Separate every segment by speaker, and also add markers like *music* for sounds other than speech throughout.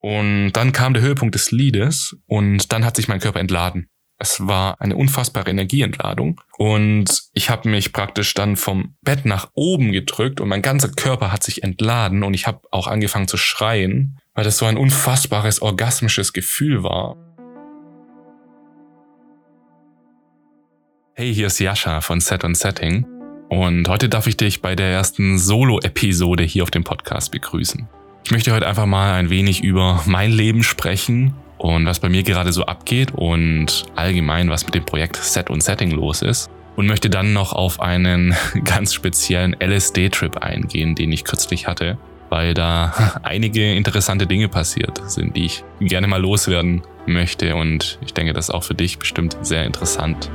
Speaker 1: Und dann kam der Höhepunkt des Liedes und dann hat sich mein Körper entladen. Es war eine unfassbare Energieentladung und ich habe mich praktisch dann vom Bett nach oben gedrückt und mein ganzer Körper hat sich entladen und ich habe auch angefangen zu schreien, weil das so ein unfassbares orgasmisches Gefühl war. Hey, hier ist Jascha von Set on Setting und heute darf ich dich bei der ersten Solo-Episode hier auf dem Podcast begrüßen. Ich möchte heute einfach mal ein wenig über mein Leben sprechen und was bei mir gerade so abgeht und allgemein, was mit dem Projekt Set und Setting los ist. Und möchte dann noch auf einen *laughs* ganz speziellen LSD-Trip eingehen, den ich kürzlich hatte, weil da *laughs* einige interessante Dinge passiert sind, die ich gerne mal loswerden möchte. Und ich denke, das ist auch für dich bestimmt sehr interessant.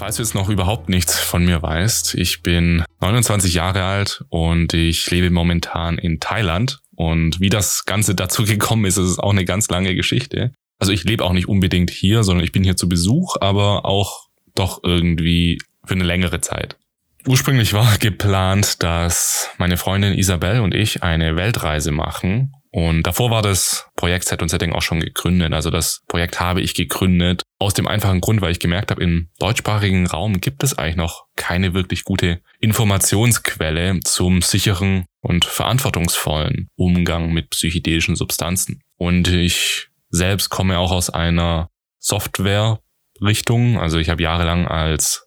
Speaker 1: Falls du jetzt noch überhaupt nichts von mir weißt, ich bin 29 Jahre alt und ich lebe momentan in Thailand. Und wie das Ganze dazu gekommen ist, ist auch eine ganz lange Geschichte. Also ich lebe auch nicht unbedingt hier, sondern ich bin hier zu Besuch, aber auch doch irgendwie für eine längere Zeit. Ursprünglich war geplant, dass meine Freundin Isabel und ich eine Weltreise machen und davor war das Projekt Set und Setting auch schon gegründet. Also das Projekt habe ich gegründet aus dem einfachen Grund, weil ich gemerkt habe, im deutschsprachigen Raum gibt es eigentlich noch keine wirklich gute Informationsquelle zum sicheren und verantwortungsvollen Umgang mit psychedelischen Substanzen. Und ich selbst komme auch aus einer Software-Richtung. Also ich habe jahrelang als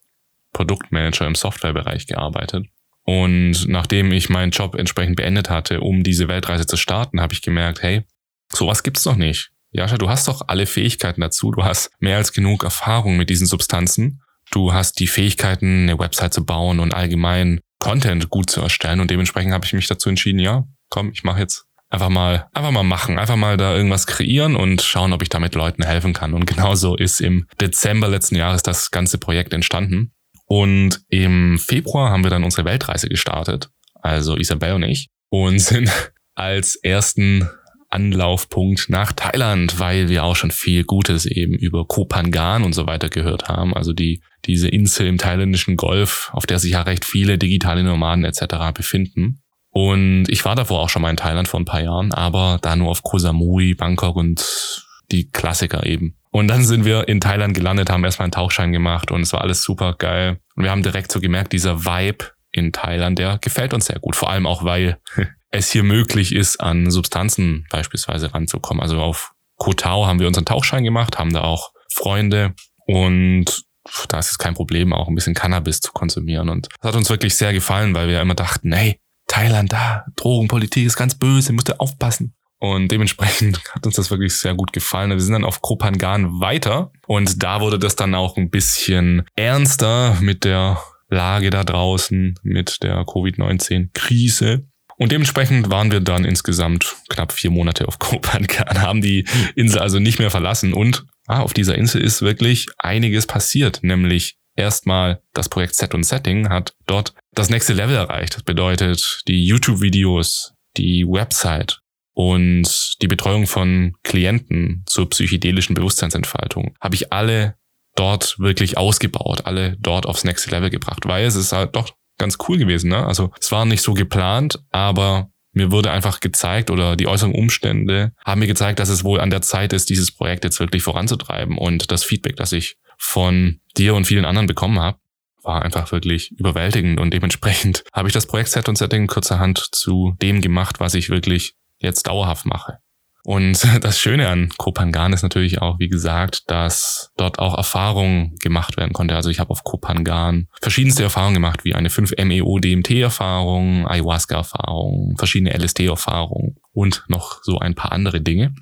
Speaker 1: Produktmanager im Softwarebereich gearbeitet und nachdem ich meinen Job entsprechend beendet hatte, um diese Weltreise zu starten, habe ich gemerkt, hey, sowas gibt's doch nicht. Jascha, du hast doch alle Fähigkeiten dazu. Du hast mehr als genug Erfahrung mit diesen Substanzen. Du hast die Fähigkeiten, eine Website zu bauen und allgemein Content gut zu erstellen. Und dementsprechend habe ich mich dazu entschieden, ja, komm, ich mache jetzt einfach mal, einfach mal machen, einfach mal da irgendwas kreieren und schauen, ob ich damit Leuten helfen kann. Und genauso ist im Dezember letzten Jahres das ganze Projekt entstanden. Und im Februar haben wir dann unsere Weltreise gestartet, also Isabel und ich, und sind *laughs* als ersten Anlaufpunkt nach Thailand, weil wir auch schon viel Gutes eben über Kopangan und so weiter gehört haben. Also die, diese Insel im thailändischen Golf, auf der sich ja recht viele digitale Nomaden etc. befinden. Und ich war davor auch schon mal in Thailand vor ein paar Jahren, aber da nur auf Koh Samui, Bangkok und die Klassiker eben. Und dann sind wir in Thailand gelandet, haben erstmal einen Tauchschein gemacht und es war alles super geil. Und wir haben direkt so gemerkt, dieser Vibe in Thailand, der gefällt uns sehr gut. Vor allem auch, weil *laughs* es hier möglich ist, an Substanzen beispielsweise ranzukommen. Also auf Koh Tao haben wir unseren Tauchschein gemacht, haben da auch Freunde und da ist es kein Problem, auch ein bisschen Cannabis zu konsumieren. Und das hat uns wirklich sehr gefallen, weil wir immer dachten, hey, Thailand da, Drogenpolitik ist ganz böse, müsst ihr aufpassen. Und dementsprechend *laughs* hat uns das wirklich sehr gut gefallen. Wir sind dann auf Kopangan weiter und da wurde das dann auch ein bisschen ernster mit der Lage da draußen, mit der Covid-19-Krise. Und dementsprechend waren wir dann insgesamt knapp vier Monate auf *laughs* Kopangan, haben die Insel also nicht mehr verlassen. Und ah, auf dieser Insel ist wirklich einiges passiert, nämlich erstmal das Projekt Set und Setting hat dort das nächste Level erreicht. Das bedeutet, die YouTube-Videos, die Website und die Betreuung von Klienten zur psychedelischen Bewusstseinsentfaltung habe ich alle dort wirklich ausgebaut, alle dort aufs nächste Level gebracht, weil es ist halt doch ganz cool gewesen. Ne? Also es war nicht so geplant, aber mir wurde einfach gezeigt oder die äußeren Umstände haben mir gezeigt, dass es wohl an der Zeit ist, dieses Projekt jetzt wirklich voranzutreiben. Und das Feedback, das ich von dir und vielen anderen bekommen habe, war einfach wirklich überwältigend und dementsprechend *laughs* habe ich das Projekt Set und Setting kurzerhand zu dem gemacht, was ich wirklich jetzt dauerhaft mache. Und *laughs* das Schöne an Kopangan ist natürlich auch, wie gesagt, dass dort auch Erfahrungen gemacht werden konnte. Also ich habe auf Kopangan verschiedenste Erfahrungen gemacht, wie eine 5-MeO-DMT-Erfahrung, Ayahuasca-Erfahrung, verschiedene LSD-Erfahrungen und noch so ein paar andere Dinge.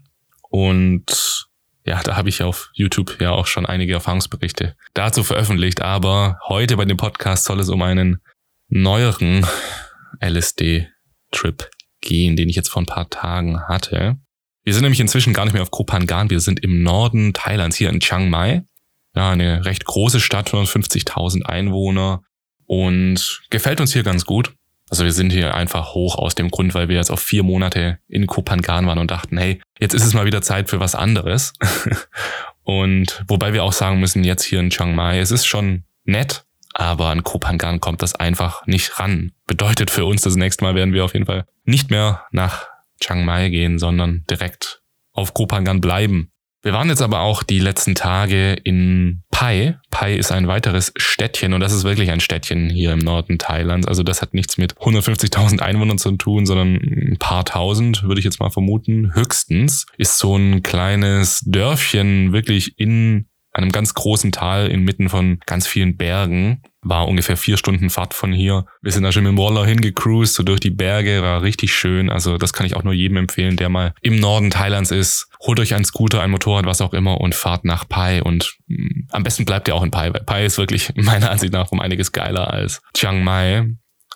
Speaker 1: Und ja, da habe ich auf YouTube ja auch schon einige Erfahrungsberichte dazu veröffentlicht. Aber heute bei dem Podcast soll es um einen neueren LSD-Trip gehen, den ich jetzt vor ein paar Tagen hatte. Wir sind nämlich inzwischen gar nicht mehr auf Koh Phangan, wir sind im Norden Thailands, hier in Chiang Mai. Ja, eine recht große Stadt, 150.000 Einwohner und gefällt uns hier ganz gut. Also wir sind hier einfach hoch aus dem Grund, weil wir jetzt auf vier Monate in Koh Phangan waren und dachten, hey, jetzt ist es mal wieder Zeit für was anderes. *laughs* und wobei wir auch sagen müssen, jetzt hier in Chiang Mai, es ist schon nett, aber an Kopangan kommt das einfach nicht ran. Bedeutet für uns, das nächste Mal werden wir auf jeden Fall nicht mehr nach Chiang Mai gehen, sondern direkt auf Kopangan bleiben. Wir waren jetzt aber auch die letzten Tage in Pai. Pai ist ein weiteres Städtchen und das ist wirklich ein Städtchen hier im Norden Thailands. Also das hat nichts mit 150.000 Einwohnern zu tun, sondern ein paar tausend, würde ich jetzt mal vermuten. Höchstens ist so ein kleines Dörfchen wirklich in einem ganz großen Tal inmitten von ganz vielen Bergen. War ungefähr vier Stunden Fahrt von hier. Wir sind da schon mit dem Roller hingecruised, so durch die Berge, war richtig schön. Also das kann ich auch nur jedem empfehlen, der mal im Norden Thailands ist. Holt euch einen Scooter, ein Motorrad, was auch immer und fahrt nach Pai. Und mh, mm, am besten bleibt ihr auch in Pai, weil Pai ist wirklich *laughs* meiner Ansicht nach um einiges geiler als Chiang Mai.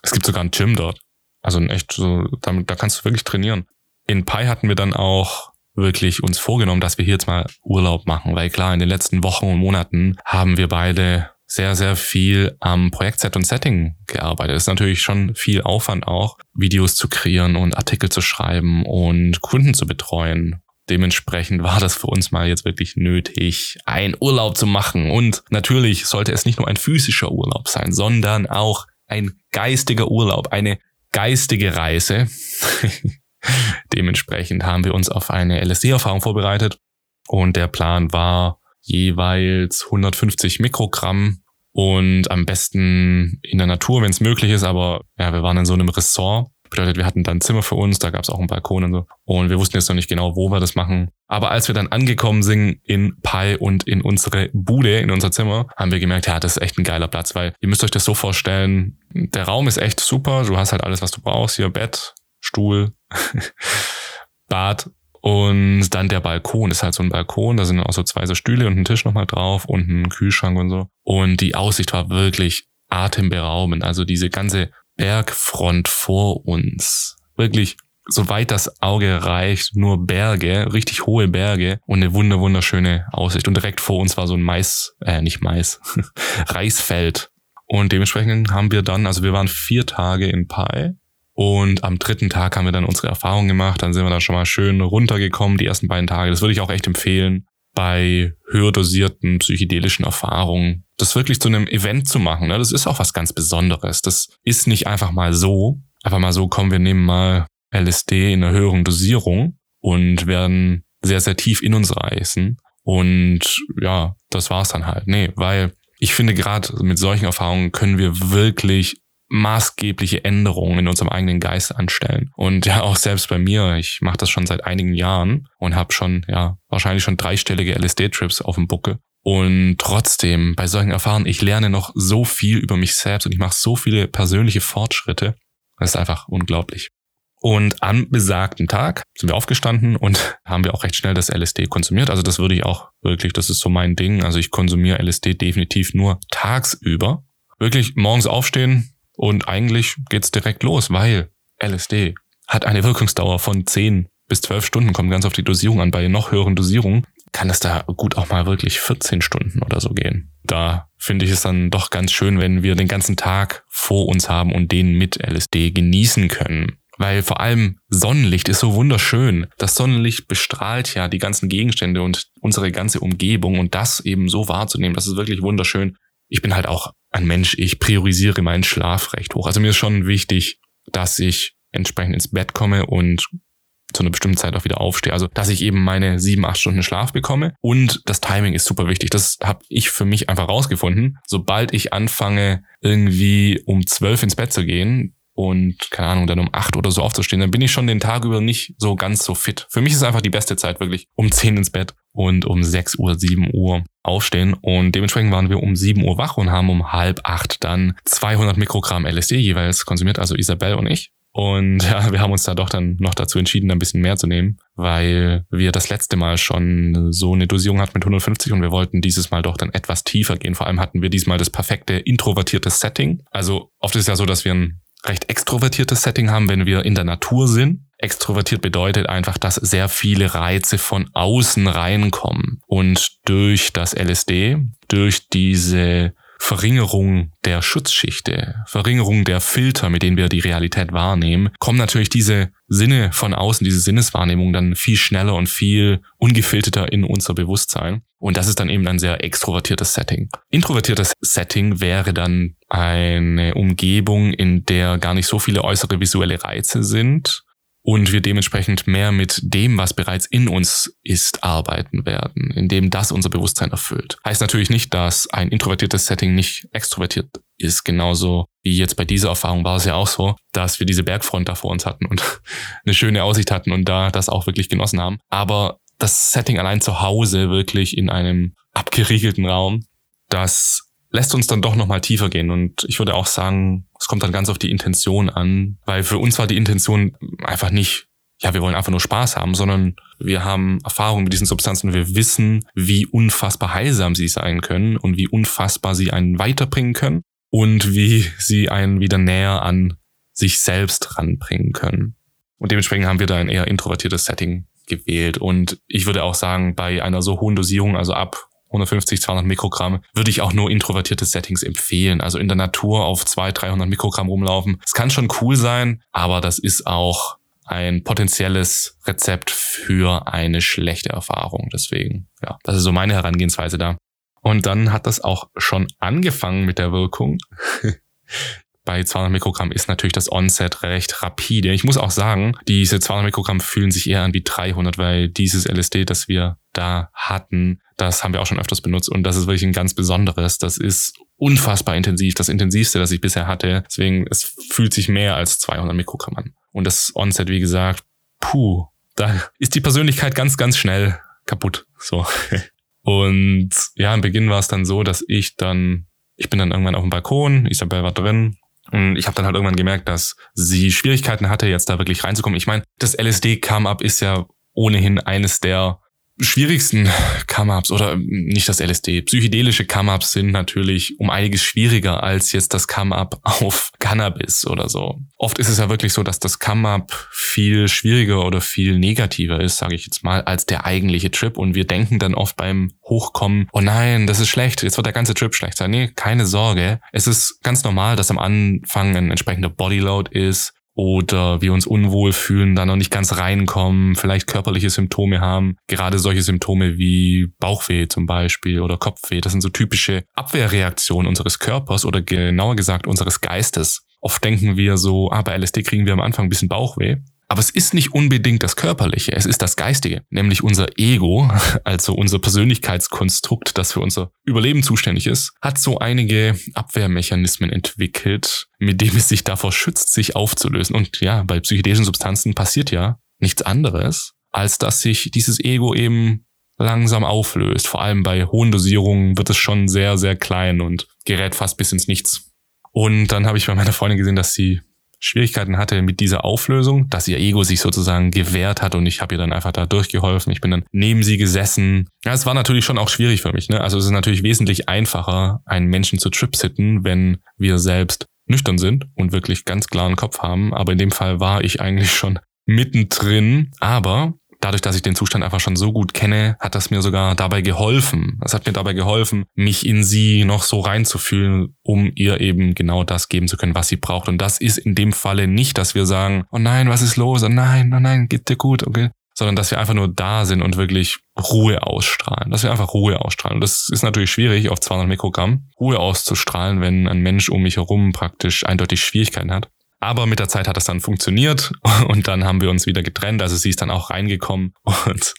Speaker 1: Es gibt sogar ein Gym dort. Also echt so, damit, da kannst du wirklich trainieren. In Pai hatten wir dann auch wirklich uns vorgenommen, dass wir hier jetzt mal Urlaub machen, weil klar, in den letzten Wochen und Monaten haben wir beide sehr, sehr viel am Projektset und Setting gearbeitet. Es ist natürlich schon viel Aufwand auch, Videos zu kreieren und Artikel zu schreiben und Kunden zu betreuen. Dementsprechend war das für uns mal jetzt wirklich nötig, einen Urlaub zu machen. Und natürlich sollte es nicht nur ein physischer Urlaub sein, sondern auch ein geistiger Urlaub, eine geistige Reise. *laughs* Dementsprechend haben wir uns auf eine LSD-Erfahrung vorbereitet und der Plan war jeweils 150 Mikrogramm und am besten in der Natur, wenn es möglich ist, aber ja, wir waren in so einem Ressort. Bedeutet, wir hatten dann Zimmer für uns, da gab es auch einen Balkon und so. Und wir wussten jetzt noch nicht genau, wo wir das machen. Aber als wir dann angekommen sind in Pai und in unsere Bude, in unser Zimmer, haben wir gemerkt, ja, das ist echt ein geiler Platz, weil ihr müsst euch das so vorstellen, der Raum ist echt super, du hast halt alles, was du brauchst, hier Bett, Stuhl, *laughs* Bad und dann der Balkon ist halt so ein Balkon, da sind auch so zwei so Stühle und ein Tisch nochmal drauf und ein Kühlschrank und so. Und die Aussicht war wirklich atemberaubend. Also diese ganze Bergfront vor uns. Wirklich, soweit das Auge reicht, nur Berge, richtig hohe Berge und eine wunder wunderschöne Aussicht. Und direkt vor uns war so ein Mais, äh, nicht Mais, *laughs* Reisfeld. Und dementsprechend haben wir dann, also wir waren vier Tage in Pai und am dritten Tag haben wir dann unsere Erfahrung gemacht. Dann sind wir da schon mal schön runtergekommen, die ersten beiden Tage. Das würde ich auch echt empfehlen, bei höher dosierten psychedelischen Erfahrungen, das wirklich zu einem Event zu machen. Ne? Das ist auch was ganz Besonderes. Das ist nicht einfach mal so, einfach mal so, kommen wir nehmen mal LSD in einer höheren Dosierung und werden sehr, sehr tief in uns reißen. Und ja, das war's dann halt. Nee, weil ich finde, gerade mit solchen Erfahrungen können wir wirklich maßgebliche Änderungen in unserem eigenen Geist anstellen. Und ja, auch selbst bei mir, ich mache das schon seit einigen Jahren und habe schon, ja, wahrscheinlich schon dreistellige LSD-Trips auf dem Buckel. Und trotzdem, bei solchen Erfahrungen, ich lerne noch so viel über mich selbst und ich mache so viele persönliche Fortschritte. Das ist einfach unglaublich. Und am besagten Tag sind wir aufgestanden und *laughs* haben wir auch recht schnell das LSD konsumiert. Also das würde ich auch wirklich, das ist so mein Ding. Also ich konsumiere LSD definitiv nur tagsüber. Wirklich morgens aufstehen, und eigentlich geht's direkt los, weil LSD hat eine Wirkungsdauer von 10 bis 12 Stunden, kommt ganz auf die Dosierung an. Bei noch höheren Dosierungen kann es da gut auch mal wirklich 14 Stunden oder so gehen. Da finde ich es dann doch ganz schön, wenn wir den ganzen Tag vor uns haben und den mit LSD genießen können. Weil vor allem Sonnenlicht ist so wunderschön. Das Sonnenlicht bestrahlt ja die ganzen Gegenstände und unsere ganze Umgebung und das eben so wahrzunehmen, das ist wirklich wunderschön. Ich bin halt auch ein Mensch, ich priorisiere meinen Schlaf recht hoch. Also mir ist schon wichtig, dass ich entsprechend ins Bett komme und zu einer bestimmten Zeit auch wieder aufstehe. Also, dass ich eben meine sieben, acht Stunden Schlaf bekomme. Und das Timing ist super wichtig. Das habe ich für mich einfach rausgefunden. Sobald ich anfange, irgendwie um zwölf ins Bett zu gehen, und keine Ahnung, dann um acht oder so aufzustehen, dann bin ich schon den Tag über nicht so ganz so fit. Für mich ist einfach die beste Zeit wirklich um zehn ins Bett und um sechs Uhr, sieben Uhr aufstehen und dementsprechend waren wir um sieben Uhr wach und haben um halb acht dann 200 Mikrogramm LSD jeweils konsumiert, also Isabel und ich. Und ja, wir haben uns da doch dann noch dazu entschieden, ein bisschen mehr zu nehmen, weil wir das letzte Mal schon so eine Dosierung hatten mit 150 und wir wollten dieses Mal doch dann etwas tiefer gehen. Vor allem hatten wir diesmal das perfekte introvertierte Setting. Also oft ist es ja so, dass wir ein recht extrovertiertes Setting haben, wenn wir in der Natur sind. Extrovertiert bedeutet einfach, dass sehr viele Reize von außen reinkommen. Und durch das LSD, durch diese Verringerung der Schutzschichte, Verringerung der Filter, mit denen wir die Realität wahrnehmen, kommen natürlich diese Sinne von außen, diese Sinneswahrnehmung dann viel schneller und viel ungefilterter in unser Bewusstsein. Und das ist dann eben ein sehr extrovertiertes Setting. Introvertiertes Setting wäre dann eine Umgebung, in der gar nicht so viele äußere visuelle Reize sind und wir dementsprechend mehr mit dem, was bereits in uns ist, arbeiten werden, indem das unser Bewusstsein erfüllt. Heißt natürlich nicht, dass ein introvertiertes Setting nicht extrovertiert ist. Genauso wie jetzt bei dieser Erfahrung war es ja auch so, dass wir diese Bergfront da vor uns hatten und *laughs* eine schöne Aussicht hatten und da das auch wirklich genossen haben. Aber das Setting allein zu Hause wirklich in einem abgeriegelten Raum, das lässt uns dann doch nochmal tiefer gehen. Und ich würde auch sagen, es kommt dann ganz auf die Intention an, weil für uns war die Intention einfach nicht, ja, wir wollen einfach nur Spaß haben, sondern wir haben Erfahrung mit diesen Substanzen wir wissen, wie unfassbar heilsam sie sein können und wie unfassbar sie einen weiterbringen können und wie sie einen wieder näher an sich selbst ranbringen können. Und dementsprechend haben wir da ein eher introvertiertes Setting gewählt. Und ich würde auch sagen, bei einer so hohen Dosierung, also ab 150, 200 Mikrogramm, würde ich auch nur introvertierte Settings empfehlen. Also in der Natur auf 200, 300 Mikrogramm rumlaufen. Es kann schon cool sein, aber das ist auch ein potenzielles Rezept für eine schlechte Erfahrung. Deswegen, ja, das ist so meine Herangehensweise da. Und dann hat das auch schon angefangen mit der Wirkung. *laughs* bei 200 Mikrogramm ist natürlich das Onset recht rapide. Ich muss auch sagen, diese 200 Mikrogramm fühlen sich eher an wie 300, weil dieses LSD, das wir da hatten, das haben wir auch schon öfters benutzt und das ist wirklich ein ganz besonderes. Das ist unfassbar intensiv, das intensivste, das ich bisher hatte. Deswegen, es fühlt sich mehr als 200 Mikrogramm an. Und das Onset, wie gesagt, puh, da ist die Persönlichkeit ganz, ganz schnell kaputt. So. *laughs* Und ja, im Beginn war es dann so, dass ich dann, ich bin dann irgendwann auf dem Balkon, Isabel war drin und ich habe dann halt irgendwann gemerkt, dass sie Schwierigkeiten hatte, jetzt da wirklich reinzukommen. Ich meine, das LSD Come Up ist ja ohnehin eines der schwierigsten Come-Ups oder nicht das LSD. Psychedelische Come-Ups sind natürlich um einiges schwieriger als jetzt das Come-Up auf Cannabis oder so. Oft ist es ja wirklich so, dass das Come-Up viel schwieriger oder viel negativer ist, sage ich jetzt mal, als der eigentliche Trip. Und wir denken dann oft beim Hochkommen, oh nein, das ist schlecht, jetzt wird der ganze Trip schlecht sein. Nee, keine Sorge. Es ist ganz normal, dass am Anfang ein entsprechender Bodyload ist oder wir uns unwohl fühlen, da noch nicht ganz reinkommen, vielleicht körperliche Symptome haben. Gerade solche Symptome wie Bauchweh zum Beispiel oder Kopfweh, das sind so typische Abwehrreaktionen unseres Körpers oder genauer gesagt unseres Geistes. Oft denken wir so, ah, bei LSD kriegen wir am Anfang ein bisschen Bauchweh. Aber es ist nicht unbedingt das Körperliche, es ist das Geistige, nämlich unser Ego, *laughs* also unser Persönlichkeitskonstrukt, das für unser Überleben zuständig ist, hat so einige Abwehrmechanismen entwickelt, mit dem es sich davor schützt, sich aufzulösen. Und ja, bei psychedelischen Substanzen passiert ja nichts anderes, als dass sich dieses Ego eben langsam auflöst. Vor allem bei hohen Dosierungen wird es schon sehr, sehr klein und gerät fast bis ins Nichts. Und dann habe ich bei meiner Freundin gesehen, dass sie Schwierigkeiten hatte mit dieser Auflösung, dass ihr Ego sich sozusagen gewehrt hat und ich habe ihr dann einfach da durchgeholfen. Ich bin dann neben sie gesessen. Ja, es war natürlich schon auch schwierig für mich. Ne? Also es ist natürlich wesentlich einfacher, einen Menschen zu tripsitten, wenn wir selbst nüchtern sind und wirklich ganz klaren Kopf haben. Aber in dem Fall war ich eigentlich schon mittendrin. Aber dadurch, dass ich den Zustand einfach schon so gut kenne, hat das mir sogar dabei geholfen. Es hat mir dabei geholfen, mich in sie noch so reinzufühlen, um ihr eben genau das geben zu können, was sie braucht. Und das ist in dem Falle nicht, dass wir sagen, oh nein, was ist los? Oh nein, oh nein, geht dir gut, okay? Sondern dass wir einfach nur da sind und wirklich Ruhe ausstrahlen. Dass wir einfach Ruhe ausstrahlen. Und das ist natürlich schwierig, auf 200 Mikrogramm Ruhe auszustrahlen, wenn ein Mensch um mich herum praktisch eindeutig Schwierigkeiten hat. Aber mit der Zeit hat das dann funktioniert *laughs* und dann haben wir uns wieder getrennt. Also sie ist dann auch reingekommen *laughs* und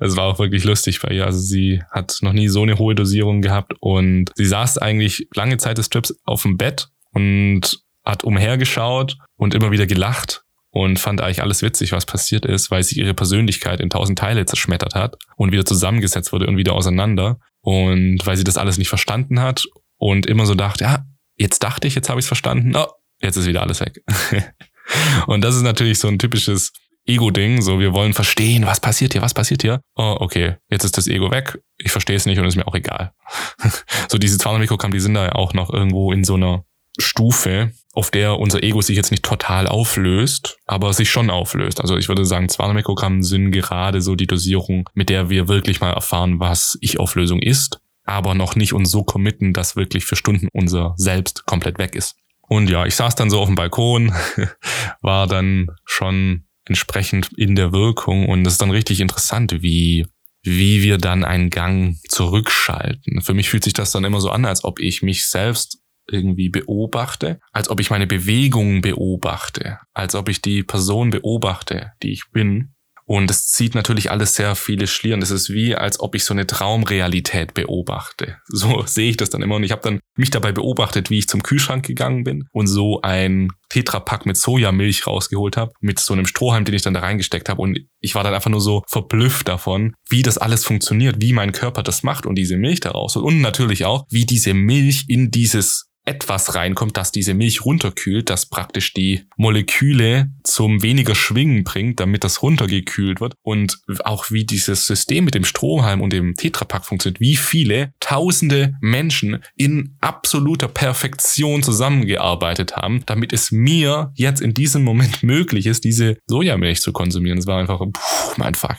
Speaker 1: es war auch wirklich lustig bei ihr. Also sie hat noch nie so eine hohe Dosierung gehabt und sie saß eigentlich lange Zeit des Trips auf dem Bett und hat umhergeschaut und immer wieder gelacht und fand eigentlich alles witzig, was passiert ist, weil sie ihre Persönlichkeit in tausend Teile zerschmettert hat und wieder zusammengesetzt wurde und wieder auseinander und weil sie das alles nicht verstanden hat und immer so dachte, ja, jetzt dachte ich, jetzt habe ich es verstanden. Oh, jetzt ist wieder alles weg. *laughs* und das ist natürlich so ein typisches Ego-Ding. So, wir wollen verstehen, was passiert hier, was passiert hier. Oh, okay, jetzt ist das Ego weg. Ich verstehe es nicht und ist mir auch egal. *laughs* so diese 200 Mikrogramm, die sind da ja auch noch irgendwo in so einer Stufe, auf der unser Ego sich jetzt nicht total auflöst, aber sich schon auflöst. Also ich würde sagen, 200 Mikrogramm sind gerade so die Dosierung, mit der wir wirklich mal erfahren, was Ich-Auflösung ist, aber noch nicht uns so committen, dass wirklich für Stunden unser Selbst komplett weg ist. Und ja, ich saß dann so auf dem Balkon, *laughs* war dann schon entsprechend in der Wirkung und es ist dann richtig interessant, wie, wie wir dann einen Gang zurückschalten. Für mich fühlt sich das dann immer so an, als ob ich mich selbst irgendwie beobachte, als ob ich meine Bewegungen beobachte, als ob ich die Person beobachte, die ich bin und es zieht natürlich alles sehr viele Schlieren. Es ist wie, als ob ich so eine Traumrealität beobachte. So *laughs* sehe ich das dann immer. Und ich habe dann mich dabei beobachtet, wie ich zum Kühlschrank gegangen bin und so ein Tetrapack mit Sojamilch rausgeholt habe, mit so einem Strohhalm, den ich dann da reingesteckt habe. Und ich war dann einfach nur so verblüfft davon, wie das alles funktioniert, wie mein Körper das macht und diese Milch daraus. Und natürlich auch, wie diese Milch in dieses etwas reinkommt, das diese Milch runterkühlt, das praktisch die Moleküle zum weniger Schwingen bringt, damit das runtergekühlt wird. Und auch wie dieses System mit dem Strohhalm und dem Tetrapack funktioniert, wie viele tausende Menschen in absoluter Perfektion zusammengearbeitet haben, damit es mir jetzt in diesem Moment *laughs* möglich ist, diese Sojamilch zu konsumieren. Das war einfach, puh, mein Fuck.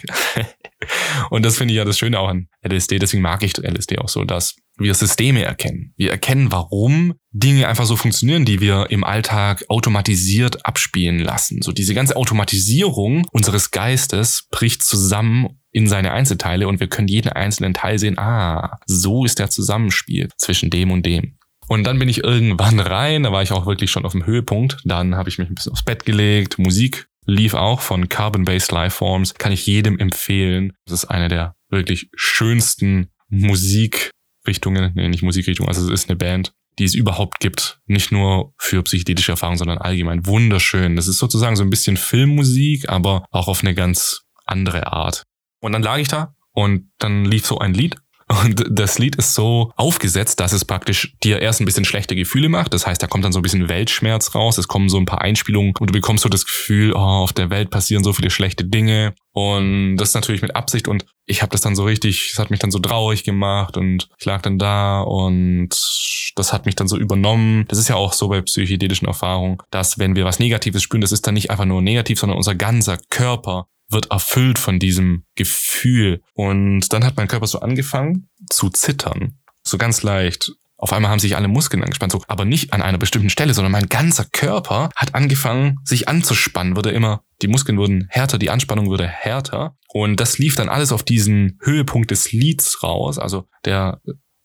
Speaker 1: *laughs* und das finde ich ja das Schöne auch an LSD. Deswegen mag ich LSD auch so, dass wir Systeme erkennen. Wir erkennen, warum Dinge einfach so funktionieren, die wir im Alltag automatisiert abspielen lassen. So diese ganze Automatisierung unseres Geistes bricht zusammen in seine Einzelteile und wir können jeden einzelnen Teil sehen, ah, so ist der Zusammenspiel zwischen dem und dem. Und dann bin ich irgendwann rein, da war ich auch wirklich schon auf dem Höhepunkt. Dann habe ich mich ein bisschen aufs Bett gelegt, Musik lief auch von Carbon-Based Lifeforms, kann ich jedem empfehlen. Das ist eine der wirklich schönsten Musik Richtungen, nee, nicht Musikrichtung, also es ist eine Band, die es überhaupt gibt. Nicht nur für psychedelische Erfahrungen, sondern allgemein wunderschön. Das ist sozusagen so ein bisschen Filmmusik, aber auch auf eine ganz andere Art. Und dann lag ich da und dann lief so ein Lied und das Lied ist so aufgesetzt, dass es praktisch dir erst ein bisschen schlechte Gefühle macht. Das heißt, da kommt dann so ein bisschen Weltschmerz raus. Es kommen so ein paar Einspielungen und du bekommst so das Gefühl, oh, auf der Welt passieren so viele schlechte Dinge. Und das ist natürlich mit Absicht. Und ich habe das dann so richtig, es hat mich dann so traurig gemacht und ich lag dann da und das hat mich dann so übernommen. Das ist ja auch so bei psychedelischen Erfahrungen, dass wenn wir was Negatives spüren, das ist dann nicht einfach nur negativ, sondern unser ganzer Körper wird erfüllt von diesem Gefühl. Und dann hat mein Körper so angefangen zu zittern. So ganz leicht. Auf einmal haben sich alle Muskeln angespannt, so, aber nicht an einer bestimmten Stelle, sondern mein ganzer Körper hat angefangen, sich anzuspannen, wurde immer, die Muskeln wurden härter, die Anspannung wurde härter. Und das lief dann alles auf diesen Höhepunkt des Lieds raus. Also der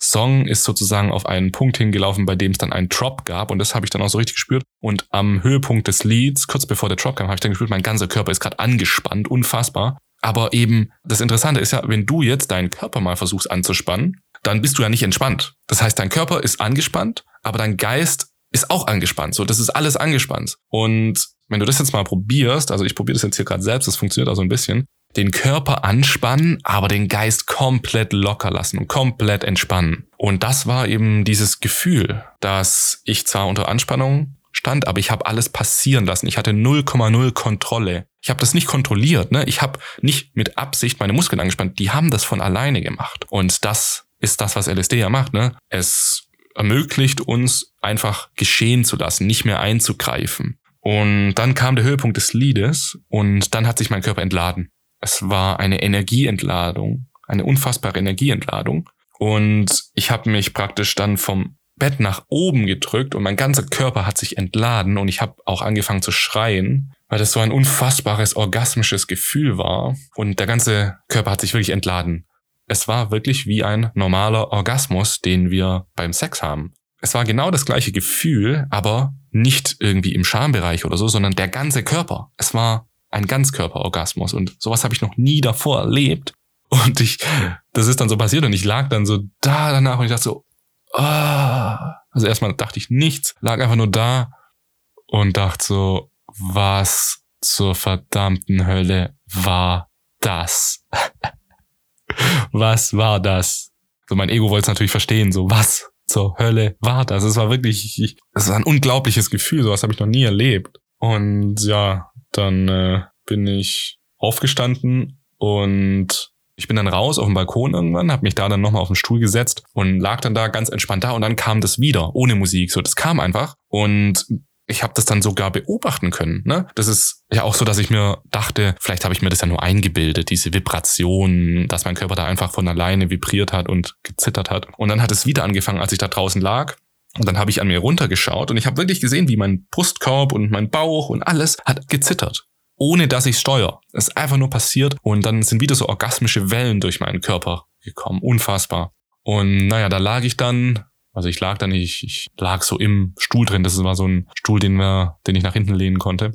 Speaker 1: Song ist sozusagen auf einen Punkt hingelaufen, bei dem es dann einen Drop gab und das habe ich dann auch so richtig gespürt. Und am Höhepunkt des Lieds, kurz bevor der Drop kam, habe ich dann gespürt, mein ganzer Körper ist gerade angespannt, unfassbar. Aber eben das Interessante ist ja, wenn du jetzt deinen Körper mal versuchst anzuspannen, dann bist du ja nicht entspannt. Das heißt, dein Körper ist angespannt, aber dein Geist ist auch angespannt. So, das ist alles angespannt. Und wenn du das jetzt mal probierst, also ich probiere das jetzt hier gerade selbst, das funktioniert auch so ein bisschen, den Körper anspannen, aber den Geist komplett locker lassen und komplett entspannen. Und das war eben dieses Gefühl, dass ich zwar unter Anspannung stand, aber ich habe alles passieren lassen. Ich hatte 0,0 Kontrolle. Ich habe das nicht kontrolliert. Ne? Ich habe nicht mit Absicht meine Muskeln angespannt. Die haben das von alleine gemacht. Und das ist das, was LSD ja macht. Ne? Es ermöglicht uns einfach geschehen zu lassen, nicht mehr einzugreifen. Und dann kam der Höhepunkt des Liedes und dann hat sich mein Körper entladen. Es war eine Energieentladung, eine unfassbare Energieentladung. Und ich habe mich praktisch dann vom Bett nach oben gedrückt und mein ganzer Körper hat sich entladen und ich habe auch angefangen zu schreien, weil das so ein unfassbares orgasmisches Gefühl war und der ganze Körper hat sich wirklich entladen. Es war wirklich wie ein normaler Orgasmus, den wir beim Sex haben. Es war genau das gleiche Gefühl, aber nicht irgendwie im Schambereich oder so, sondern der ganze Körper. Es war ein Ganzkörperorgasmus und sowas habe ich noch nie davor erlebt. Und ich, das ist dann so passiert und ich lag dann so da danach und ich dachte so, ah. Also erstmal dachte ich nichts, lag einfach nur da und dachte so, was zur verdammten Hölle war das? *laughs* was war das? So mein Ego wollte es natürlich verstehen, so was zur Hölle war das? Es war wirklich, es war ein unglaubliches Gefühl, sowas habe ich noch nie erlebt. Und ja, dann äh, bin ich aufgestanden und ich bin dann raus auf den Balkon irgendwann, habe mich da dann nochmal auf den Stuhl gesetzt und lag dann da ganz entspannt da und dann kam das wieder, ohne Musik. So, das kam einfach und ich habe das dann sogar beobachten können. Ne? Das ist ja auch so, dass ich mir dachte, vielleicht habe ich mir das ja nur eingebildet, diese Vibration, dass mein Körper da einfach von alleine vibriert hat und gezittert hat. Und dann hat es wieder angefangen, als ich da draußen lag und dann habe ich an mir runtergeschaut und ich habe wirklich gesehen, wie mein Brustkorb und mein Bauch und alles hat gezittert. ohne dass ich steuere. Es ist einfach nur passiert und dann sind wieder so orgasmische Wellen durch meinen Körper gekommen. Unfassbar. Und naja, da lag ich dann, also ich lag dann, ich, ich lag so im Stuhl drin. Das war so ein Stuhl, den, wir, den ich nach hinten lehnen konnte.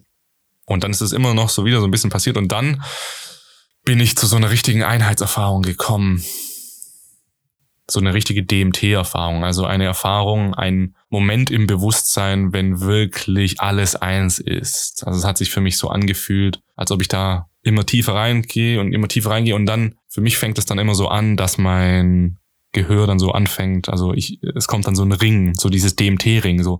Speaker 1: Und dann ist es immer noch so wieder so ein bisschen passiert. Und dann bin ich zu so einer richtigen Einheitserfahrung gekommen. So eine richtige DMT-Erfahrung. Also eine Erfahrung, ein Moment im Bewusstsein, wenn wirklich alles eins ist. Also es hat sich für mich so angefühlt, als ob ich da immer tiefer reingehe und immer tiefer reingehe. Und dann, für mich fängt es dann immer so an, dass mein Gehör dann so anfängt. Also ich, es kommt dann so ein Ring, so dieses DMT-Ring, so.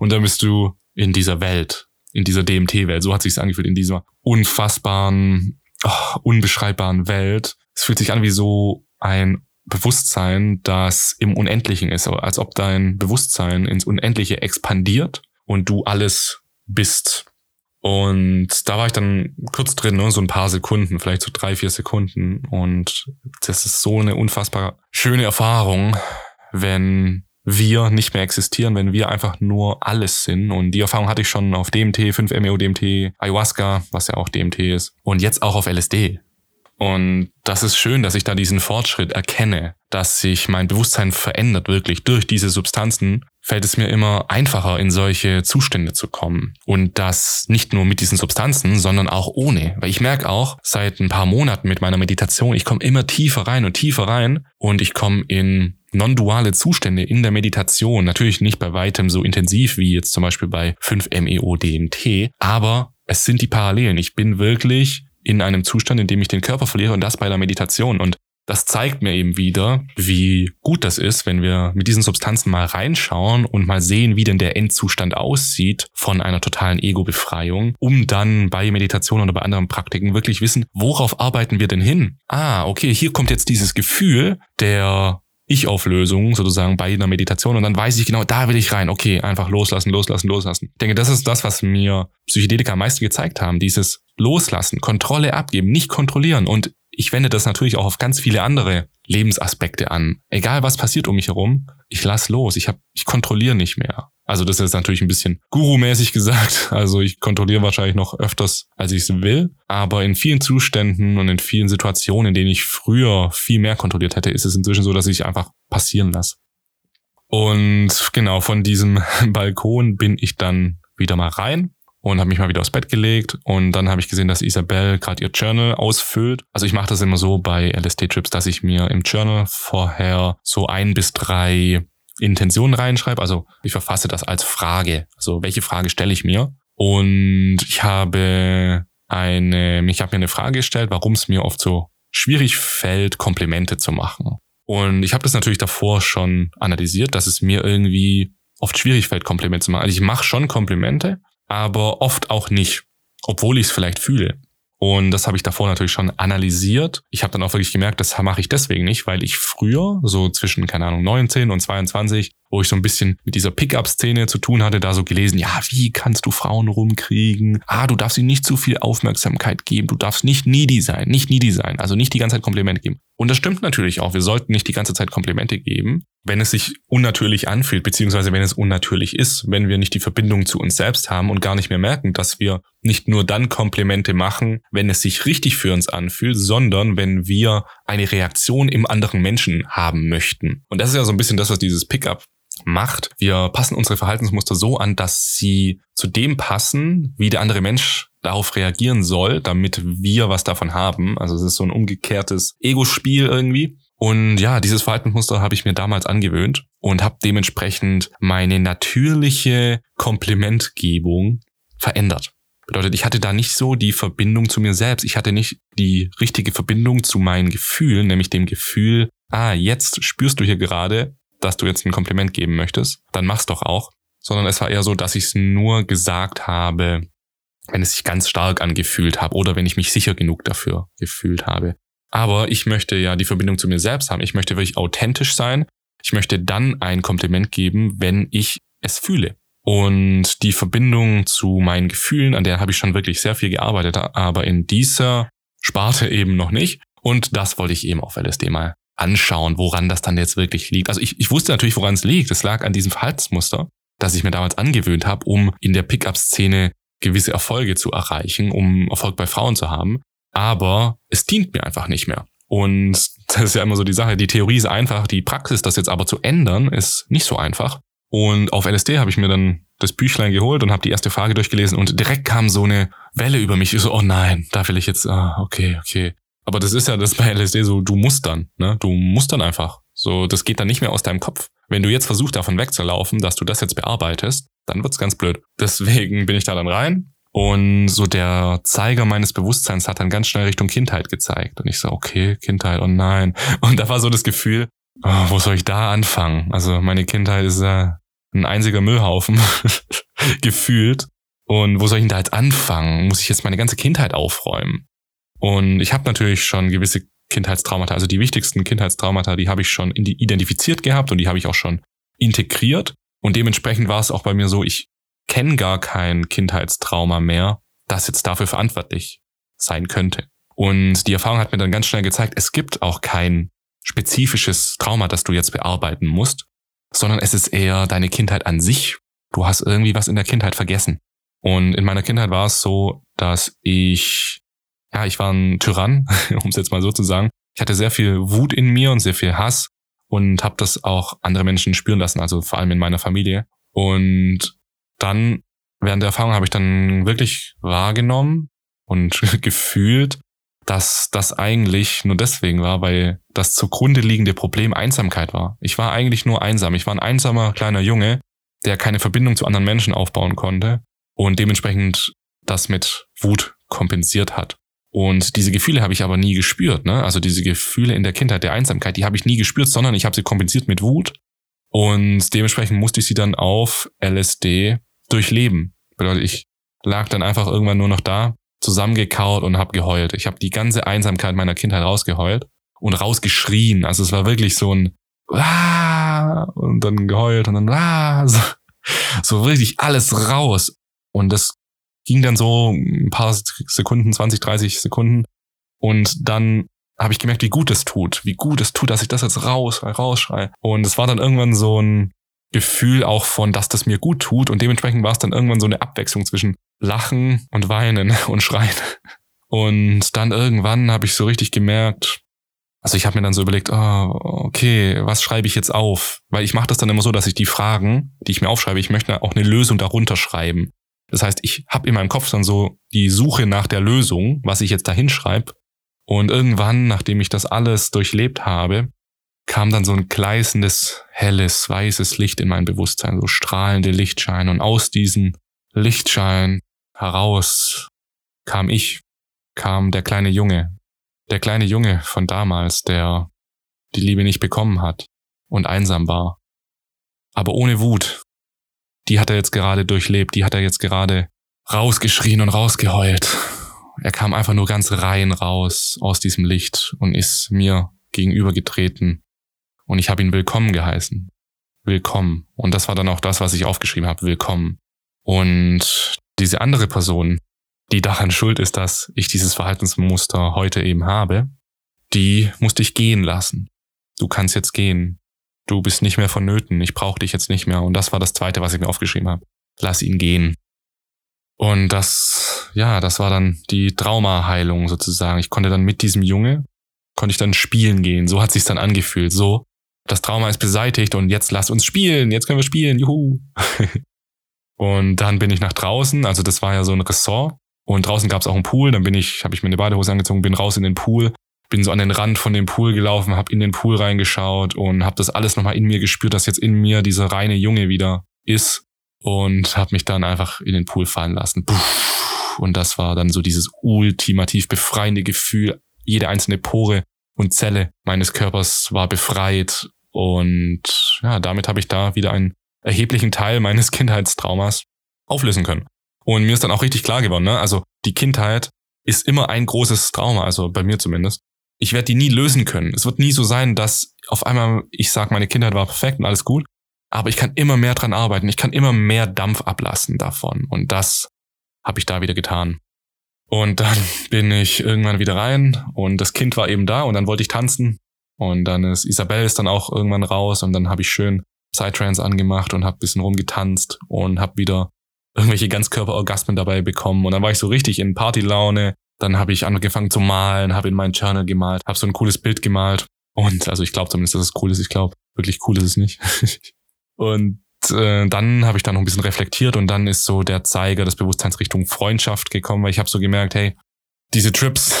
Speaker 1: Und dann bist du in dieser Welt, in dieser DMT-Welt. So hat sich's angefühlt, in dieser unfassbaren, oh, unbeschreibbaren Welt. Es fühlt sich an wie so ein Bewusstsein, das im Unendlichen ist, als ob dein Bewusstsein ins Unendliche expandiert und du alles bist. Und da war ich dann kurz drin, ne, so ein paar Sekunden, vielleicht so drei, vier Sekunden. Und das ist so eine unfassbar schöne Erfahrung, wenn wir nicht mehr existieren, wenn wir einfach nur alles sind. Und die Erfahrung hatte ich schon auf DMT, 5-MeO-DMT, Ayahuasca, was ja auch DMT ist. Und jetzt auch auf LSD. Und das ist schön, dass ich da diesen Fortschritt erkenne, dass sich mein Bewusstsein verändert wirklich durch diese Substanzen, fällt es mir immer einfacher, in solche Zustände zu kommen. Und das nicht nur mit diesen Substanzen, sondern auch ohne. Weil ich merke auch seit ein paar Monaten mit meiner Meditation, ich komme immer tiefer rein und tiefer rein und ich komme in non-duale Zustände in der Meditation. Natürlich nicht bei weitem so intensiv wie jetzt zum Beispiel bei 5-MeO-DMT, aber es sind die Parallelen. Ich bin wirklich in einem Zustand, in dem ich den Körper verliere und das bei der Meditation. Und das zeigt mir eben wieder, wie gut das ist, wenn wir mit diesen Substanzen mal reinschauen und mal sehen, wie denn der Endzustand aussieht von einer totalen Ego-Befreiung, um dann bei Meditation oder bei anderen Praktiken wirklich wissen, worauf arbeiten wir denn hin? Ah, okay, hier kommt jetzt dieses Gefühl der ich-Auflösung sozusagen bei einer Meditation und dann weiß ich genau, da will ich rein. Okay, einfach loslassen, loslassen, loslassen. Ich denke, das ist das, was mir Psychedelika am meisten gezeigt haben. Dieses Loslassen, Kontrolle abgeben, nicht kontrollieren. Und ich wende das natürlich auch auf ganz viele andere Lebensaspekte an. Egal was passiert um mich herum, ich lass los. Ich hab, ich kontrolliere nicht mehr. Also das ist natürlich ein bisschen Guru-mäßig gesagt. *laughs* Also ich kontrolliere wahrscheinlich noch öfters, als ich es will. Aber in vielen Zuständen und in vielen Situationen, in denen ich früher viel mehr kontrolliert hätte, ist es inzwischen so, dass ich einfach passieren lasse. Und genau von diesem *laughs* Balkon bin ich dann wieder mal rein und habe mich mal wieder aufs Bett gelegt und dann habe ich gesehen, dass Isabel gerade ihr Journal ausfüllt. Also ich mache das immer so bei LSD-Trips, dass ich mir im Journal vorher so ein bis drei Intention reinschreibe. Also ich verfasse das als Frage. Also welche Frage stelle ich mir? Und ich habe eine, ich habe mir eine Frage gestellt, warum es mir oft so schwierig fällt, Komplimente zu machen. Und ich habe das natürlich davor schon analysiert, dass es mir irgendwie oft schwierig fällt, Komplimente zu machen. Also ich mache schon Komplimente, aber oft auch nicht, obwohl ich es vielleicht fühle. Und das habe ich davor natürlich schon analysiert. Ich habe dann auch wirklich gemerkt, das mache ich deswegen nicht, weil ich früher, so zwischen, keine Ahnung, 19 und 22, wo ich so ein bisschen mit dieser Pickup-Szene zu tun hatte, da so gelesen, ja, wie kannst du Frauen rumkriegen? Ah, du darfst ihnen nicht zu viel Aufmerksamkeit geben, du darfst nicht needy sein, nicht needy sein, also nicht die ganze Zeit Komplimente geben. Und das stimmt natürlich auch, wir sollten nicht die ganze Zeit Komplimente geben, wenn es sich unnatürlich anfühlt, beziehungsweise wenn es unnatürlich ist, wenn wir nicht die Verbindung zu uns selbst haben und gar nicht mehr merken, dass wir nicht nur dann Komplimente machen, wenn es sich richtig für uns anfühlt, sondern wenn wir eine Reaktion im anderen Menschen haben möchten. Und das ist ja so ein bisschen das, was dieses Pickup macht. Wir passen unsere Verhaltensmuster so an, dass sie zu dem passen, wie der andere Mensch darauf reagieren soll, damit wir was davon haben. Also es ist so ein umgekehrtes Ego-Spiel irgendwie. Und ja, dieses Verhaltensmuster habe ich mir damals angewöhnt und habe dementsprechend meine natürliche Komplimentgebung verändert. Bedeutet, ich hatte da nicht so die Verbindung zu mir selbst. Ich hatte nicht die richtige Verbindung zu meinen Gefühlen, nämlich dem Gefühl, ah, jetzt spürst du hier gerade, dass du jetzt ein Kompliment geben möchtest, dann mach's doch auch. Sondern es war eher so, dass ich es nur gesagt habe, wenn es sich ganz stark angefühlt habe oder wenn ich mich sicher genug dafür gefühlt habe. Aber ich möchte ja die Verbindung zu mir selbst haben. Ich möchte wirklich authentisch sein. Ich möchte dann ein Kompliment geben, wenn ich es fühle. Und die Verbindung zu meinen Gefühlen, an der habe ich schon wirklich sehr viel gearbeitet, aber in dieser Sparte eben noch nicht. Und das wollte ich eben auf LSD mal anschauen, woran das dann jetzt wirklich liegt. Also ich, ich wusste natürlich, woran es liegt. Es lag an diesem Verhaltensmuster. das ich mir damals angewöhnt habe, um in der Pickup-Szene gewisse Erfolge zu erreichen, um Erfolg bei Frauen zu haben. Aber es dient mir einfach nicht mehr. Und das ist ja immer so die Sache. Die Theorie ist einfach, die Praxis, das jetzt aber zu ändern, ist nicht so einfach. Und auf LSD habe ich mir dann das Büchlein geholt und habe die erste Frage durchgelesen und direkt kam so eine Welle über mich. Ich so, oh nein, da will ich jetzt, ah, okay, okay. Aber das ist ja das bei LSD so, du musst dann, ne? Du musst dann einfach. So, das geht dann nicht mehr aus deinem Kopf. Wenn du jetzt versuchst, davon wegzulaufen, dass du das jetzt bearbeitest, dann wird's ganz blöd. Deswegen bin ich da dann rein und so der Zeiger meines Bewusstseins hat dann ganz schnell Richtung Kindheit gezeigt. Und ich so, okay, Kindheit, oh nein. Und da war so das Gefühl, oh, wo soll ich da anfangen? Also meine Kindheit ist äh, ein einziger Müllhaufen *laughs* gefühlt. Und wo soll ich denn da jetzt anfangen? Muss ich jetzt meine ganze Kindheit aufräumen? Und ich habe natürlich schon gewisse Kindheitstraumata, also die wichtigsten Kindheitstraumata, die habe ich schon identifiziert gehabt und die habe ich auch schon integriert. Und dementsprechend war es auch bei mir so, ich kenne gar kein Kindheitstrauma mehr, das jetzt dafür verantwortlich sein könnte. Und die Erfahrung hat mir dann ganz schnell gezeigt, es gibt auch kein spezifisches Trauma, das du jetzt bearbeiten musst, sondern es ist eher deine Kindheit an sich. Du hast irgendwie was in der Kindheit vergessen. Und in meiner Kindheit war es so, dass ich, ja, ich war ein Tyrann, *laughs* um es jetzt mal so zu sagen. Ich hatte sehr viel Wut in mir und sehr viel Hass und habe das auch andere Menschen spüren lassen, also vor allem in meiner Familie. Und dann während der Erfahrung habe ich dann wirklich wahrgenommen und *laughs* gefühlt, dass das eigentlich nur deswegen war, weil das zugrunde liegende Problem Einsamkeit war. Ich war eigentlich nur einsam. Ich war ein einsamer kleiner Junge, der keine Verbindung zu anderen Menschen aufbauen konnte und dementsprechend das mit Wut kompensiert hat. Und diese Gefühle habe ich aber nie gespürt. Ne? Also diese Gefühle in der Kindheit der Einsamkeit, die habe ich nie gespürt, sondern ich habe sie kompensiert mit Wut. Und dementsprechend musste ich sie dann auf LSD durchleben. Bedeutet, ich lag dann einfach irgendwann nur noch da, zusammengekaut und habe geheult. Ich habe die ganze Einsamkeit meiner Kindheit rausgeheult und rausgeschrien. Also es war wirklich so ein ah, und dann geheult und dann ah, *laughs* so, so richtig alles raus. Und das ging dann so ein paar Sekunden, 20, 30 Sekunden. Und dann habe ich gemerkt, wie gut es tut, wie gut es tut, dass ich das jetzt raus, rausschreie. Und es war dann irgendwann so ein Gefühl auch von, dass das mir gut tut. Und dementsprechend war es dann irgendwann so eine Abwechslung zwischen Lachen und Weinen *laughs* und Schreien. Und dann irgendwann habe ich so richtig gemerkt, also ich habe mir dann so überlegt, oh, okay, was schreibe ich jetzt auf? Weil ich mache das dann immer so, dass ich die Fragen, die ich mir aufschreibe, ich möchte auch eine Lösung darunter schreiben. Das heißt, ich habe in meinem Kopf dann so die Suche nach der Lösung, was ich jetzt da hinschreibe. Und irgendwann, nachdem ich das alles durchlebt habe, kam dann so ein gleißendes, helles, weißes Licht in mein Bewusstsein, so strahlende Lichtschein. Und aus diesem Lichtschein heraus kam ich, kam der kleine Junge, der kleine Junge von damals, der die Liebe nicht bekommen hat und einsam war. Aber ohne Wut. Die hat er jetzt gerade durchlebt, die hat er jetzt gerade rausgeschrien und rausgeheult. Er kam einfach nur ganz rein raus aus diesem Licht und ist mir gegenübergetreten und ich habe ihn willkommen geheißen. Willkommen. Und das war dann auch das, was ich aufgeschrieben habe. Willkommen. Und diese andere Person, die daran schuld ist, dass ich dieses Verhaltensmuster heute eben habe, die musste ich gehen lassen. Du kannst jetzt gehen. Du bist nicht mehr vonnöten. Ich brauche dich jetzt nicht mehr. Und das war das Zweite, was ich mir aufgeschrieben habe. Lass ihn gehen. Und das, ja, das war dann die Traumaheilung sozusagen. Ich konnte dann mit diesem Junge, konnte ich dann spielen gehen. So hat sich's dann angefühlt. So, das Trauma ist beseitigt und jetzt lass uns spielen, jetzt können wir spielen, juhu. *laughs* und dann bin ich nach draußen, also das war ja so ein Ressort und draußen gab es auch einen Pool, dann bin ich, habe ich mir eine Badehose angezogen, bin raus in den Pool, bin so an den Rand von dem Pool gelaufen, habe in den Pool reingeschaut und habe das alles nochmal in mir gespürt, dass jetzt in mir dieser reine Junge wieder ist und habe mich dann einfach in den Pool fallen lassen. Und das war dann so dieses ultimativ befreiende Gefühl. Jede einzelne Pore und Zelle meines Körpers war befreit und ja, damit habe ich da wieder einen erheblichen Teil meines *laughs* Kindheitstraumas auflösen können. Und mir ist dann auch richtig klar geworden, ne? also die Kindheit ist immer ein großes Trauma, also bei mir zumindest. Ich werde die nie lösen können. Es wird nie so sein, dass auf einmal ich sage, meine Kindheit war perfekt und alles gut, aber ich kann immer mehr dran arbeiten. Ich kann immer mehr Dampf ablassen davon. Und das habe ich da wieder getan. Und dann *laughs* bin ich irgendwann wieder rein und das Kind war eben da und dann wollte ich tanzen. Und dann ist Isabelle ist dann auch irgendwann raus und dann habe ich schön Psytrance angemacht und habe bisschen rumgetanzt und habe wieder irgendwelche Ganzkörperorgasmen dabei bekommen. Und dann war ich so richtig in Partylaune. Dann habe ich angefangen zu malen, habe in mein Journal gemalt, habe so ein cooles Bild gemalt. Und also ich glaube zumindest, dass es cool ist. Ich glaube, wirklich cool ist es nicht. *laughs* und äh, dann habe ich da noch ein bisschen reflektiert und dann ist so der Zeiger des Bewusstseins Richtung Freundschaft gekommen, weil ich habe so gemerkt, hey, diese Trips,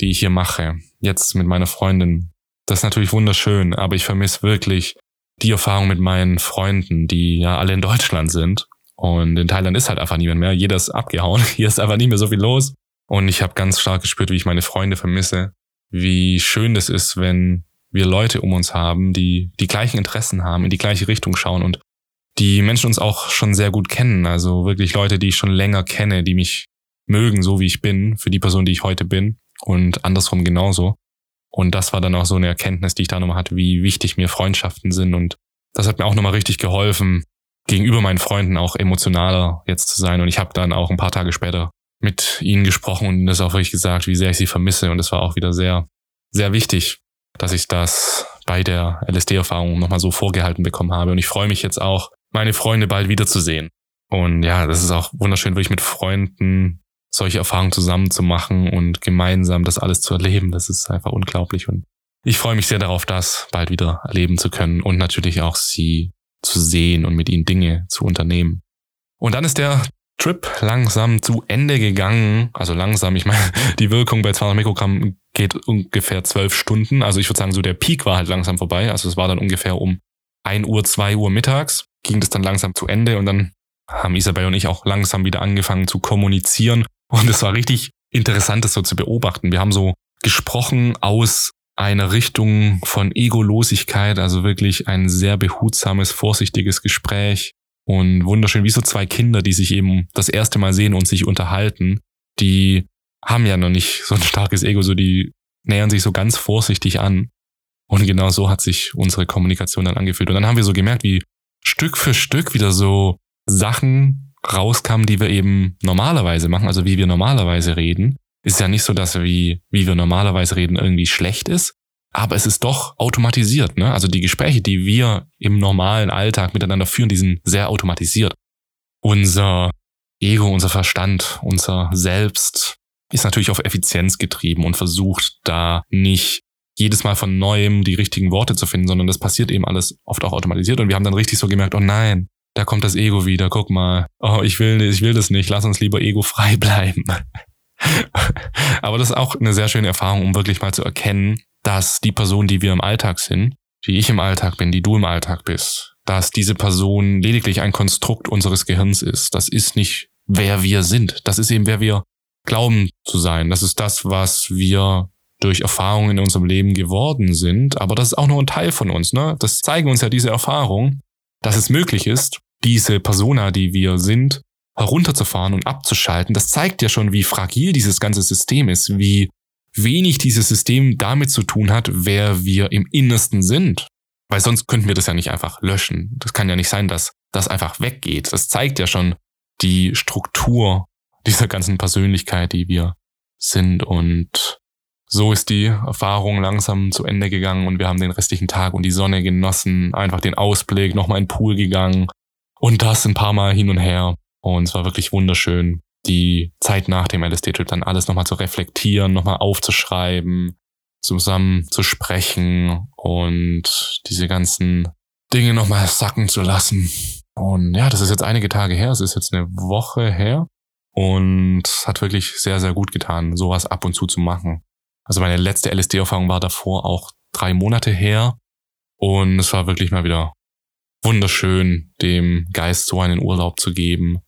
Speaker 1: die ich hier mache, jetzt mit meiner Freundin, das ist natürlich wunderschön, aber ich vermisse wirklich die Erfahrung mit meinen Freunden, die ja alle in Deutschland sind. Und in Thailand ist halt einfach niemand mehr. Jeder ist abgehauen. *laughs* Hier ist einfach nicht mehr so viel los. Und ich habe ganz stark gespürt, wie ich meine Freunde vermisse. Wie schön das ist, wenn wir Leute um uns haben, die die gleichen Interessen haben, in die gleiche Richtung schauen und die Menschen uns auch schon sehr gut kennen. Also wirklich Leute, die ich schon länger kenne, die mich mögen, so wie ich bin, für die Person, die ich heute bin und andersrum genauso. Und das war dann auch so eine Erkenntnis, die ich da nochmal hatte, wie wichtig mir Freundschaften sind. Und das hat mir auch nochmal richtig geholfen, gegenüber meinen Freunden auch emotionaler jetzt zu sein. Und ich habe dann auch ein paar Tage später mit ihnen gesprochen und das auch wirklich gesagt, wie sehr ich sie vermisse. Und es war auch wieder sehr, sehr wichtig, dass ich das bei der LSD-Erfahrung nochmal so vorgehalten bekommen habe. Und ich freue mich jetzt auch, meine Freunde bald wiederzusehen. Und ja, das ist auch wunderschön, wirklich mit Freunden solche Erfahrungen zusammen zu machen und gemeinsam das alles zu erleben. Das ist einfach unglaublich. Und ich freue mich sehr darauf, das bald wieder erleben zu können und natürlich auch sie zu sehen und mit ihnen Dinge zu unternehmen. Und dann ist der Trip langsam zu Ende gegangen. Also langsam, ich meine, *laughs* die Wirkung bei 200 Mikrogramm geht ungefähr zwölf Stunden. Also ich würde sagen, so der Peak war halt langsam vorbei. Also es war dann ungefähr um 1 Uhr, 2 Uhr mittags ging das dann langsam zu Ende und dann haben Isabel und ich auch langsam wieder angefangen zu kommunizieren. Und es war richtig interessant, das so zu beobachten. Wir haben so gesprochen aus einer Richtung von Egolosigkeit, also wirklich ein sehr behutsames, vorsichtiges Gespräch und wunderschön, wie so zwei Kinder, die sich eben das erste Mal sehen und sich unterhalten. Die haben ja noch nicht so ein starkes Ego, so die nähern sich so ganz vorsichtig an. Und genau so hat sich unsere Kommunikation dann angefühlt. Und dann haben wir so gemerkt, wie Stück für Stück wieder so Sachen rauskamen, die wir eben normalerweise machen, also wie wir normalerweise reden. Ist ja nicht so, dass wie, wie wir normalerweise reden irgendwie schlecht ist, aber es ist doch automatisiert. Ne? Also die Gespräche, die wir im normalen Alltag miteinander führen, die sind sehr automatisiert. Unser Ego, unser Verstand, unser Selbst ist natürlich auf Effizienz getrieben und versucht da nicht jedes Mal von neuem die richtigen Worte zu finden, sondern das passiert eben alles oft auch automatisiert und wir haben dann richtig so gemerkt, oh nein, da kommt das Ego wieder, guck mal, oh, ich will, ich will das nicht, lass uns lieber ego frei *laughs* bleiben. *laughs* Aber das ist auch eine sehr schöne Erfahrung, um wirklich mal zu erkennen, dass die Person, die wir im Alltag sind, die ich im Alltag bin, die du im Alltag bist, dass diese Person lediglich ein Konstrukt unseres Gehirns ist. Das ist nicht, wer wir sind. Das ist eben, wer wir glauben zu sein. Das ist das, was wir durch Erfahrungen in unserem Leben geworden sind, aber das ist auch nur ein Teil von uns. Ne? Das zeigen uns ja diese Erfahrungen, dass es möglich ist, diese Persona, die wir sind, herunterzufahren und abzuschalten. Das zeigt ja schon, wie fragil dieses ganze System ist, wie wenig dieses System damit zu tun hat, wer wir im Innersten sind. Weil sonst könnten wir das ja nicht einfach löschen. Das kann ja nicht sein, dass das einfach weggeht. Das zeigt ja schon die Struktur dieser ganzen Persönlichkeit, die wir sind. Und so ist die Erfahrung langsam zu Ende gegangen und wir haben den restlichen Tag und die Sonne genossen, einfach den Ausblick, nochmal in den Pool gegangen und das ein paar Mal hin und her. Und es war wirklich wunderschön, die Zeit nach dem LSD-Trip dann alles nochmal zu reflektieren, nochmal aufzuschreiben, zusammen zu sprechen und diese ganzen Dinge nochmal sacken zu lassen. Und ja, das ist jetzt einige Tage her, es ist jetzt eine Woche her und hat wirklich sehr, sehr gut getan, sowas ab und zu zu machen. Also meine letzte LSD-Erfahrung war davor auch drei Monate her. Und es war wirklich mal wieder wunderschön, dem Geist so einen Urlaub zu geben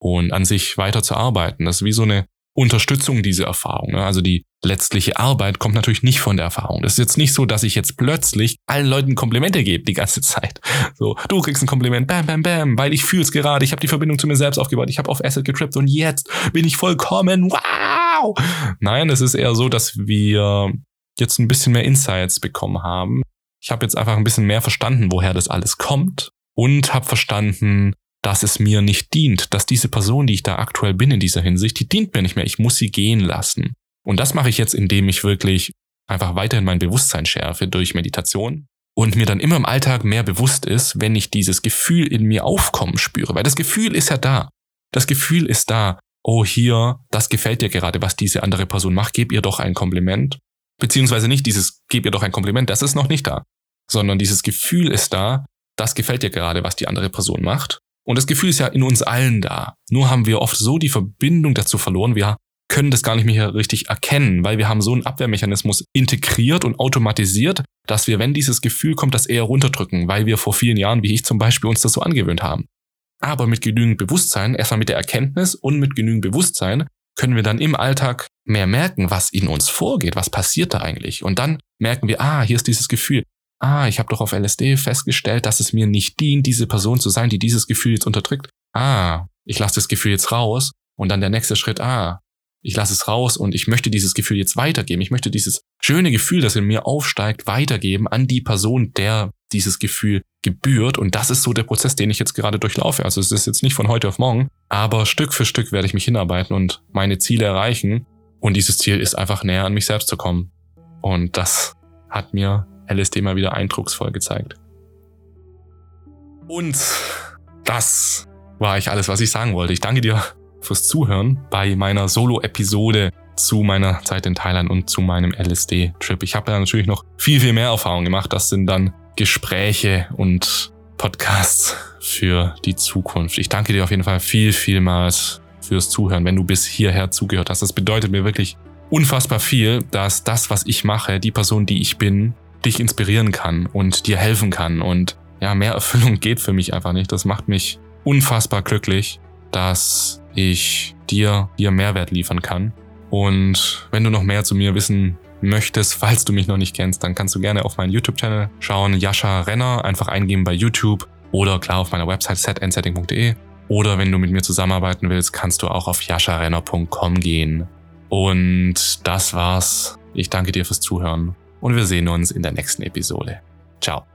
Speaker 1: und an sich weiter zu arbeiten. Das ist wie so eine Unterstützung, diese Erfahrung. Ne? Also die letztliche Arbeit kommt natürlich nicht von der Erfahrung. Das ist jetzt nicht so, dass ich jetzt plötzlich allen Leuten Komplimente gebe die ganze Zeit. So, du kriegst ein Kompliment, bam, bam, bam, weil ich fühl's gerade, ich habe die Verbindung zu mir selbst aufgebaut, ich habe auf Acid getrippt und jetzt bin ich vollkommen, wow! Nein, es ist eher so, dass wir jetzt ein bisschen mehr Insights bekommen haben. Ich habe jetzt einfach ein bisschen mehr verstanden, woher das alles kommt und habe verstanden, dass es mir nicht dient, dass diese Person, die ich da aktuell bin in dieser Hinsicht, die dient mir nicht mehr. Ich muss sie gehen lassen. Und das mache ich jetzt, indem ich wirklich einfach weiterhin mein Bewusstsein schärfe durch Meditation, und mir dann immer im Alltag mehr bewusst ist, wenn ich dieses Gefühl in mir aufkommen spüre. Weil das Gefühl ist ja da. Das Gefühl ist da. Oh, hier, das gefällt dir gerade, was diese andere Person macht. Gib ihr doch ein Kompliment. Beziehungsweise nicht dieses, gib ihr doch ein Kompliment, das ist noch nicht da. Sondern dieses Gefühl ist da, das gefällt dir gerade, was die andere Person macht. Und das Gefühl ist ja in uns allen da. Nur haben wir oft so die Verbindung dazu verloren. Wir können das gar nicht mehr richtig erkennen, weil wir haben so einen Abwehrmechanismus integriert und automatisiert, dass wir, wenn dieses Gefühl kommt, das eher runterdrücken, weil wir vor vielen Jahren, wie ich zum Beispiel, uns das so angewöhnt haben. Aber mit genügend Bewusstsein, erstmal mit der Erkenntnis und mit genügend Bewusstsein, können wir dann im Alltag mehr merken, was in uns vorgeht, was passiert da eigentlich. Und dann merken wir, ah, hier ist dieses Gefühl. Ah, ich habe doch auf LSD festgestellt, dass es mir nicht dient, diese Person zu sein, die dieses Gefühl jetzt unterdrückt. Ah, ich lasse das Gefühl jetzt raus. Und dann der nächste Schritt, ah, ich lasse es raus und ich möchte dieses Gefühl jetzt weitergeben. Ich möchte dieses schöne Gefühl, das in mir aufsteigt, weitergeben an die Person, der dieses Gefühl gebührt. Und das ist so der Prozess, den ich jetzt gerade durchlaufe. Also es ist jetzt nicht von heute auf morgen, aber Stück für Stück werde ich mich hinarbeiten und meine Ziele erreichen. Und dieses Ziel ist einfach näher an mich selbst zu kommen. Und das hat mir LSD mal wieder eindrucksvoll gezeigt. Und das war ich alles, was ich sagen wollte. Ich danke dir fürs Zuhören bei meiner Solo-Episode zu meiner Zeit in Thailand und zu meinem LSD-Trip. Ich habe da natürlich noch viel, viel mehr Erfahrung gemacht. Das sind dann Gespräche und Podcasts für die Zukunft. Ich danke dir auf jeden Fall viel, vielmals fürs Zuhören, wenn du bis hierher zugehört hast. Das bedeutet mir wirklich unfassbar viel, dass das, was ich mache, die Person, die ich bin, dich inspirieren kann und dir helfen kann. Und ja, mehr *laughs* Erfüllung geht für mich einfach nicht. Das macht mich unfassbar glücklich, dass ich dir hier Mehrwert liefern kann. Und wenn du noch mehr zu mir wissen möchtest, falls du mich noch nicht kennst, dann kannst du gerne auf meinen YouTube-Channel schauen, Jascha Renner, einfach eingeben bei YouTube oder klar auf meiner Website setandsetting.de. Oder wenn du mit mir zusammenarbeiten willst, kannst du auch auf jascharenner.com gehen. Und das war's. Ich danke dir fürs Zuhören und wir sehen uns in der nächsten Episode. Ciao.